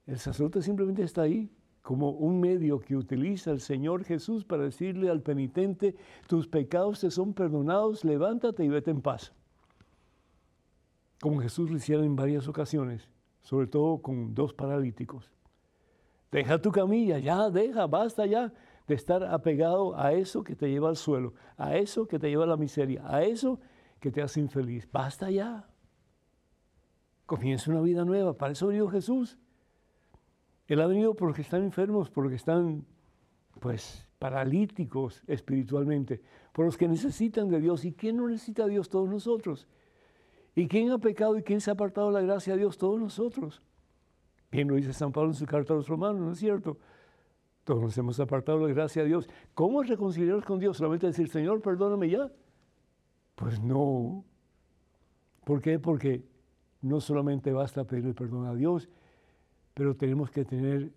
El sacerdote simplemente está ahí como un medio que utiliza el Señor Jesús para decirle al penitente, tus pecados te son perdonados, levántate y vete en paz. Como Jesús lo hiciera en varias ocasiones, sobre todo con dos paralíticos. Deja tu camilla, ya, deja, basta ya de estar apegado a eso que te lleva al suelo, a eso que te lleva a la miseria, a eso que te hace infeliz. Basta ya. Comienza una vida nueva. Para eso venido Jesús. Él ha venido porque están enfermos, porque están, pues, paralíticos espiritualmente, por los que necesitan de Dios. ¿Y quién no necesita a Dios? Todos nosotros. ¿Y quién ha pecado y quién se ha apartado de la gracia de Dios? Todos nosotros. Bien lo dice San Pablo en su carta a los romanos, ¿no es cierto? Todos nos hemos apartado la gracia de Dios. ¿Cómo reconciliarnos con Dios? ¿Solamente decir, Señor, perdóname ya? Pues no. ¿Por qué? Porque no solamente basta pedir perdón a Dios, pero tenemos que tener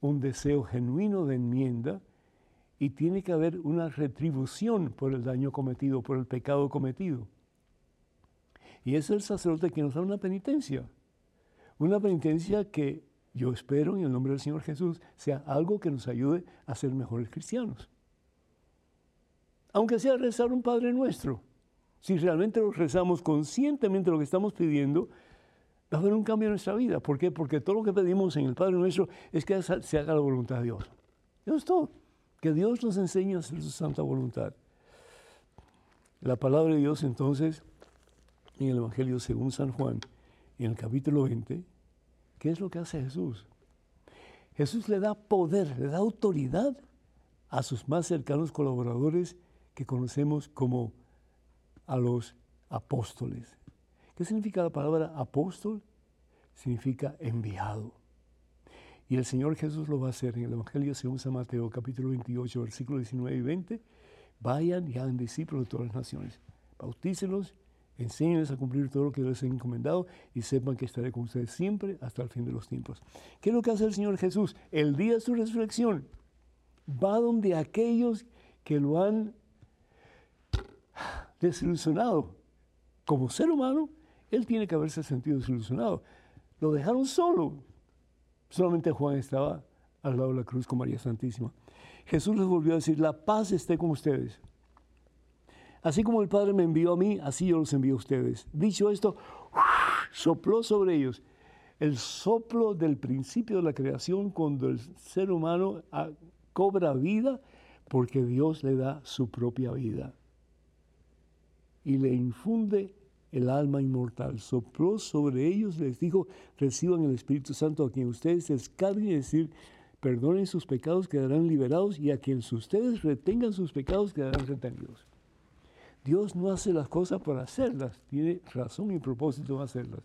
un deseo genuino de enmienda y tiene que haber una retribución por el daño cometido, por el pecado cometido. Y es el sacerdote que nos da una penitencia. Una penitencia que yo espero en el nombre del Señor Jesús sea algo que nos ayude a ser mejores cristianos. Aunque sea rezar un Padre nuestro, si realmente lo rezamos conscientemente lo que estamos pidiendo, va a haber un cambio en nuestra vida. ¿Por qué? Porque todo lo que pedimos en el Padre nuestro es que se haga la voluntad de Dios. Eso es todo. Que Dios nos enseñe a hacer su santa voluntad. La palabra de Dios entonces, en el Evangelio según San Juan, en el capítulo 20, ¿qué es lo que hace Jesús? Jesús le da poder, le da autoridad a sus más cercanos colaboradores que conocemos como a los apóstoles. ¿Qué significa la palabra apóstol? Significa enviado. Y el Señor Jesús lo va a hacer en el Evangelio según San Mateo, capítulo 28, versículos 19 y 20. Vayan y hagan discípulos de todas las naciones. Bautícenlos, enséñenles a cumplir todo lo que les he encomendado y sepan que estaré con ustedes siempre hasta el fin de los tiempos. ¿Qué es lo que hace el Señor Jesús? El día de su resurrección va donde aquellos que lo han desilusionado. Como ser humano, él tiene que haberse sentido desilusionado. Lo dejaron solo, Solamente Juan estaba al lado de la cruz con María Santísima. Jesús les volvió a decir, la paz esté con ustedes. Así como el Padre me envió a mí, así yo los envío a ustedes. Dicho esto, sopló sobre ellos el soplo del principio de la creación cuando el ser humano ah, cobra vida porque Dios le da su propia vida y le infunde el alma inmortal. Sopló sobre ellos, les dijo, reciban el Espíritu Santo a quien ustedes descarguen, es decir, perdonen sus pecados, quedarán liberados, y a quien ustedes retengan sus pecados, quedarán retenidos. Dios no hace las cosas para hacerlas, tiene razón y propósito de hacerlas.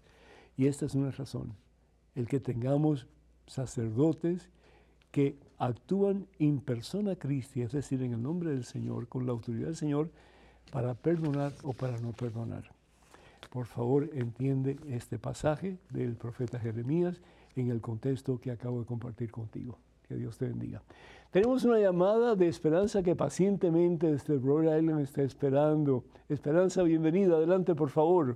Y esta es una razón, el que tengamos sacerdotes que actúan in persona Christi, es decir, en el nombre del Señor, con la autoridad del Señor, para perdonar o para no perdonar por favor entiende este pasaje del profeta Jeremías en el contexto que acabo de compartir contigo. Que Dios te bendiga. Tenemos una llamada de Esperanza que pacientemente desde Rhode Island está esperando. Esperanza, bienvenida. Adelante, por favor.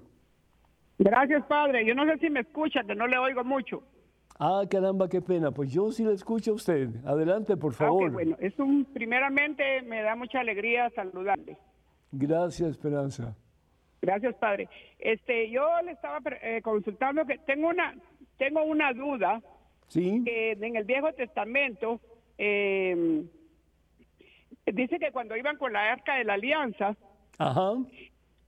Gracias, padre. Yo no sé si me escucha, que no le oigo mucho. Ah, caramba, qué pena. Pues yo sí le escucho a usted. Adelante, por ah, favor. bueno, es un, primeramente me da mucha alegría saludarle. Gracias, Esperanza. Gracias, padre. Este, yo le estaba eh, consultando que tengo una tengo una duda. Sí. Que en el Viejo Testamento em, dice que cuando iban con la arca de la alianza,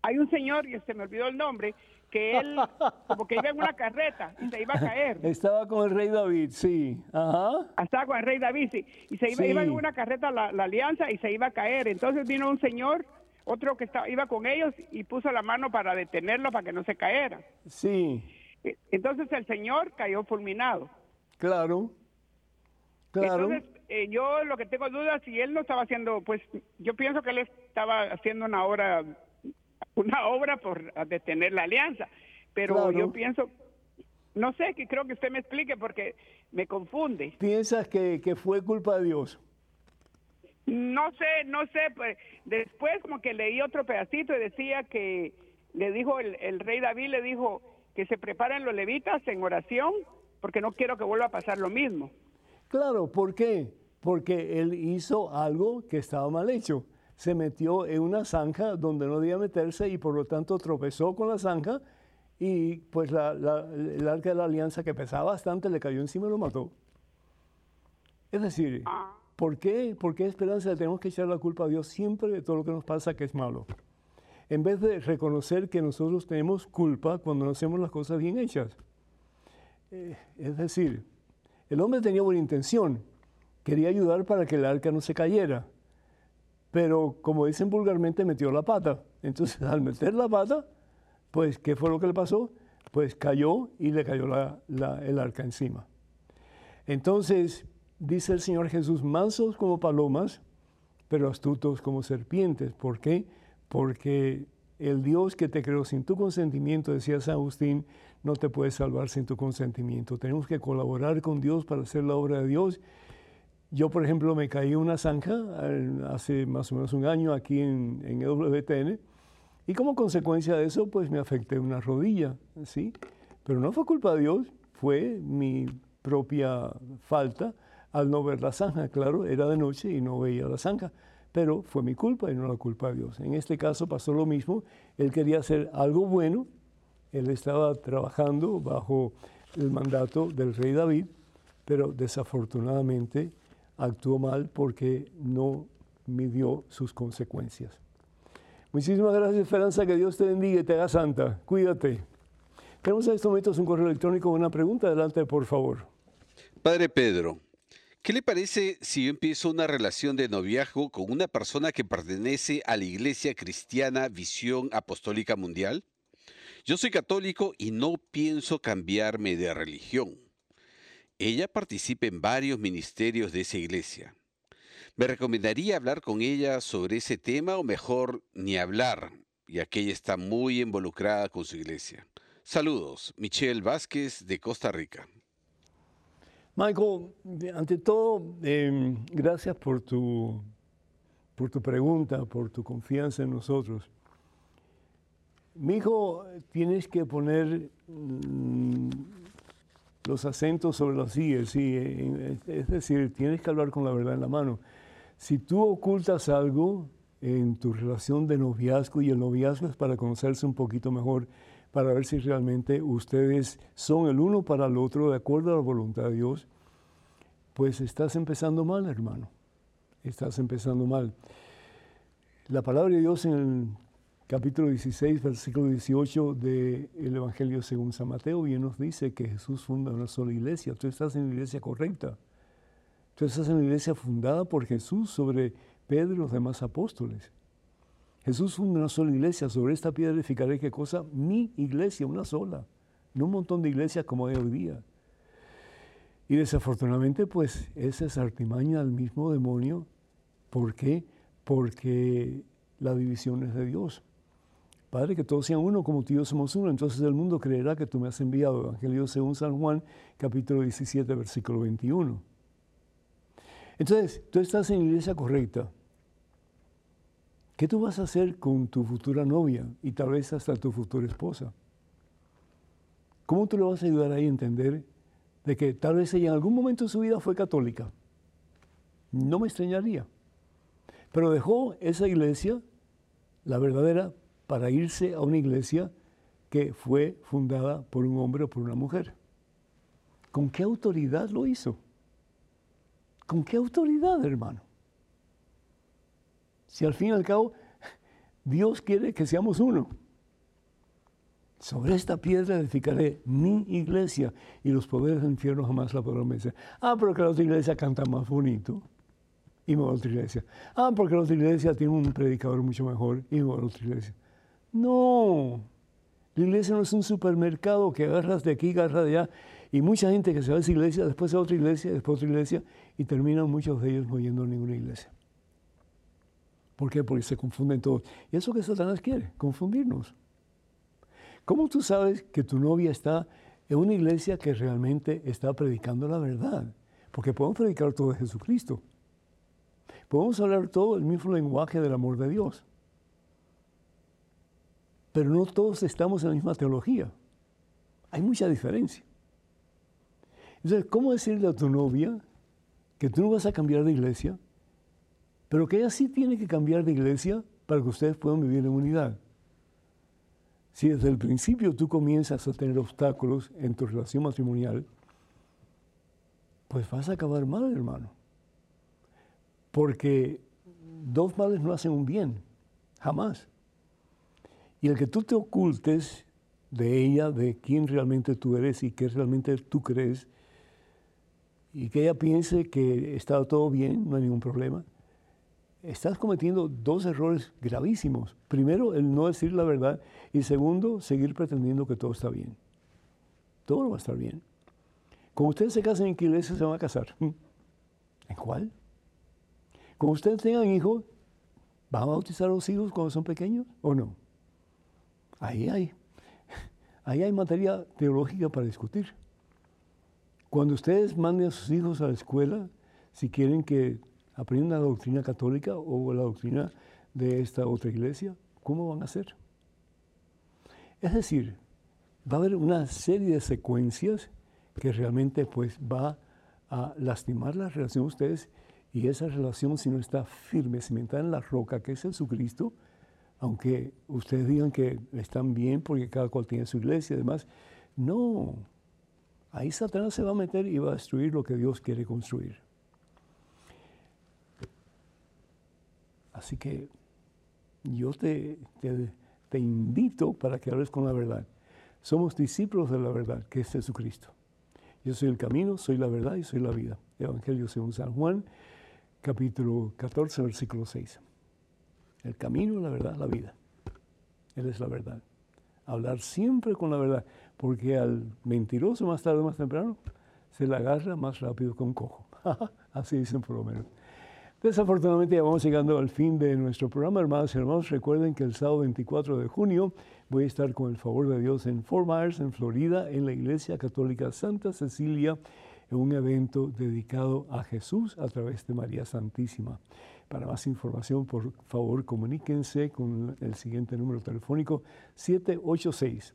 hay un señor y se me olvidó el nombre que él [laughs] como que iba en una carreta y se iba a caer. Estaba con el rey David, sí. Ajá. Estaba con el rey David, sí. Y se iba, iba en una carreta la, la, alianza y se iba a caer. Entonces vino un señor otro que estaba, iba con ellos y puso la mano para detenerlo para que no se caera. Sí. E, entonces el señor cayó fulminado. Claro. Claro. Entonces eh, yo lo que tengo dudas si él no estaba haciendo, pues yo pienso que él estaba haciendo una obra, una obra por detener la alianza, pero yo pienso, no sé, que creo que usted me explique porque me confunde. ¿Piensas que, que fue culpa de Dios? No sé, no sé, pues después como que leí otro pedacito y decía que le dijo el, rey David, le dijo que se preparen los levitas en oración porque no quiero que vuelva a pasar lo mismo. Claro, ¿por qué? Porque él hizo algo que estaba mal hecho. Se metió en una zanja donde no debía meterse y por lo tanto tropezó con la zanja y pues la, el arca de la alianza que pesaba bastante le cayó encima y lo mató. Es decir, ah. ¿Por qué? ¿Por qué esperanza tenemos que echar la culpa a Dios siempre de todo lo que nos pasa que es malo? En vez de reconocer que nosotros tenemos culpa cuando no hacemos las cosas bien hechas. Eh, es decir, el hombre tenía buena intención, quería ayudar para que el arca no se cayera, pero como dicen vulgarmente, metió la pata. Entonces, [laughs] al meter la pata, pues, ¿qué fue lo que le pasó? Pues cayó y le cayó el arca encima. Entonces, dice el Señor Jesús, mansos como palomas, pero astutos como serpientes. ¿Por qué? Porque el Dios que te creó sin tu consentimiento, decía San Agustín, no te puede salvar sin tu consentimiento. Tenemos que colaborar con Dios para hacer la obra de Dios. Yo, por ejemplo, me caí en una zanja hace más o menos un año aquí en, en EWTN y como consecuencia de eso, pues me afecté una rodilla, ¿sí? Pero no fue culpa de Dios, fue mi propia falta al no ver la zanja. Claro, era de noche y no veía la zanja, pero fue mi culpa y no la culpa de Dios. En este caso pasó lo mismo, él quería hacer algo bueno, él estaba trabajando bajo el mandato del rey David, pero desafortunadamente actuó mal porque no midió sus consecuencias. Muchísimas gracias, Esperanza. Que Dios te bendiga y te haga santa. Cuídate. Tenemos en estos momentos un correo electrónico con una pregunta. Adelante, por favor. Padre Pedro, ¿qué le parece si yo empiezo una relación de noviazgo con una persona que pertenece a la Iglesia Cristiana Visión Apostólica Mundial? Yo soy católico y no pienso cambiarme de religión. Ella participa en varios ministerios de esa iglesia. ¿Me recomendaría hablar con ella sobre ese tema o mejor ni hablar, ya que ella está muy involucrada con su iglesia? Saludos, Michelle Vázquez de Costa Rica. Michael, ante todo, em, gracias por tu, por tu pregunta, por tu confianza en nosotros. Mi hijo, tienes que poner mm, los acentos sobre las sillas, sí, es decir, tienes que hablar con la verdad en la mano. Si tú ocultas algo en tu relación de noviazgo, y el noviazgo es para conocerse un poquito mejor, para ver si realmente ustedes son el uno para el otro de acuerdo a la voluntad de Dios, pues estás empezando mal, hermano. Estás empezando mal. La palabra de Dios en el capítulo 16, versículo 18 del Evangelio según San Mateo, bien nos dice que Jesús funda una sola iglesia. Tú estás en la iglesia correcta. Tú estás en la iglesia fundada por Jesús sobre Pedro y los demás apóstoles. Jesús funda una sola iglesia. Sobre esta piedra edificaré qué cosa? Mi iglesia, una sola. No un montón de iglesias como hay hoy día. Y desafortunadamente, pues, esa es artimaña del mismo demonio. ¿Por qué? Porque la división es de Dios. Padre, que todos sean uno como tú y yo somos uno. Entonces el mundo creerá que tú me has enviado. Evangelio según San Juan, capítulo 17, versículo 21. Entonces, tú estás en la iglesia correcta. ¿Qué tú vas a hacer con tu futura novia y tal vez hasta tu futura esposa? ¿Cómo tú le vas a ayudar ahí a entender de que tal vez ella en algún momento de su vida fue católica? No me extrañaría. Pero dejó esa iglesia, la verdadera, para irse a una iglesia que fue fundada por un hombre o por una mujer. ¿Con qué autoridad lo hizo? ¿Con qué autoridad, hermano? Si al fin y al cabo Dios quiere que seamos uno. Sobre esta piedra edificaré mi iglesia y los poderes del infierno jamás la podrán vencer. Ah, pero que la otra iglesia canta más bonito y me voy a otra iglesia. Ah, porque la otra iglesia tiene un predicador mucho mejor y me voy a otra iglesia. No, la iglesia no es un supermercado que agarras de aquí, agarras de allá y mucha gente que se va a esa iglesia, después a otra iglesia, después a otra iglesia, y terminan muchos de ellos no yendo a ninguna iglesia. ¿Por qué? Porque se confunden todos. Y eso que Satanás quiere, confundirnos. ¿Cómo tú sabes que tu novia está en una iglesia que realmente está predicando la verdad? Porque podemos predicar todo de Jesucristo. Podemos hablar todo el mismo lenguaje del amor de Dios. Pero no todos estamos en la misma teología. Hay mucha diferencia. Entonces, ¿cómo decirle a tu novia que tú no vas a cambiar de iglesia, pero que ella sí tiene que cambiar de iglesia para que ustedes puedan vivir en unidad? Si desde el principio tú comienzas a tener obstáculos en tu relación matrimonial, pues vas a acabar mal, hermano. Porque dos males no hacen un bien, jamás. Y el que tú te ocultes de ella, de quién realmente tú eres y qué realmente tú crees, y que ella piense que está todo bien, no hay ningún problema, estás cometiendo dos errores gravísimos. Primero, el no decir la verdad y segundo, seguir pretendiendo que todo está bien. Todo no va a estar bien. Como ustedes se casen, ¿en qué iglesia se van a casar? ¿Mm? ¿En cuál? Como ustedes tengan hijos, ¿van a bautizar a los hijos cuando son pequeños o no? Ahí hay, ahí hay materia teológica para discutir. Cuando ustedes manden a sus hijos a la escuela, si quieren que aprendan la doctrina católica o la doctrina de esta otra iglesia, ¿cómo van a hacer? Es decir, va a haber una serie de secuencias que realmente pues va a lastimar la relación de ustedes y esa relación si no está firme, cimentada en la roca que es Jesucristo, aunque ustedes digan que están bien porque cada cual tiene su iglesia y demás, no, ahí Satanás se va a meter y va a destruir lo que Dios quiere construir. Así que yo te, te, invito para que hables con la verdad. Somos discípulos de la verdad, que es Jesucristo. Yo soy el camino, soy la verdad y soy la vida. Evangelio según San Juan, capítulo 14, versículo 6. El camino, la verdad, la vida. Él es la verdad. Hablar siempre con la verdad, porque al mentiroso más tarde o más temprano se le agarra más rápido que un cojo. [laughs] Así dicen por lo menos. Desafortunadamente ya vamos llegando al fin de nuestro programa, hermanos y hermanos. Recuerden que el sábado 24 de junio voy a estar con el favor de Dios en Fort Myers, en Florida, en la Iglesia Católica Santa Cecilia, en un evento dedicado a Jesús a través de María Santísima. Para más información, por favor, comuníquense con el siguiente número telefónico 786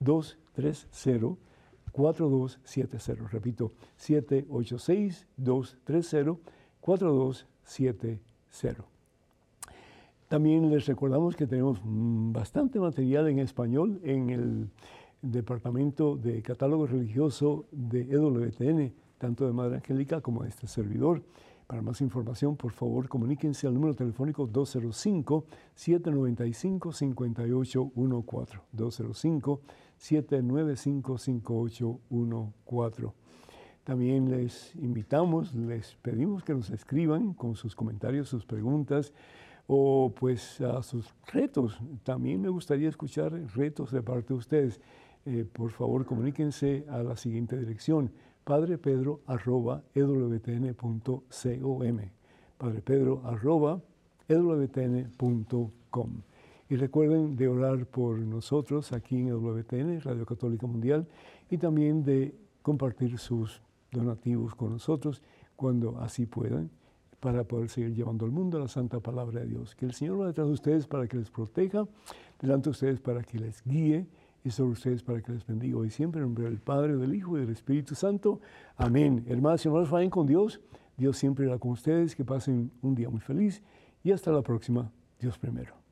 230 4270. Repito, 786 230 4270 70. También les recordamos que tenemos bastante material en español en el Departamento de Catálogo Religioso de EWTN, tanto de Madre Angélica como de este servidor. Para más información, por favor, comuníquense al número telefónico 205-795-5814. 205-795-5814. También les invitamos, les pedimos que nos escriban con sus comentarios, sus preguntas o pues a sus retos. También me gustaría escuchar retos de parte de ustedes. Eh, por favor, comuníquense a la siguiente dirección, padrepedro.ewtn.com. padrepedro.ewtn.com. Y recuerden de orar por nosotros aquí en EWTN, Radio Católica Mundial, y también de compartir sus donativos con nosotros cuando así puedan para poder seguir llevando al mundo la santa palabra de Dios. Que el Señor va detrás de ustedes para que les proteja, delante de ustedes para que les guíe y sobre ustedes para que les bendiga hoy siempre en nombre del Padre, del Hijo y del Espíritu Santo. Amén. Hermanos y hermanos, vayan con Dios. Dios siempre irá con ustedes. Que pasen un día muy feliz y hasta la próxima. Dios primero.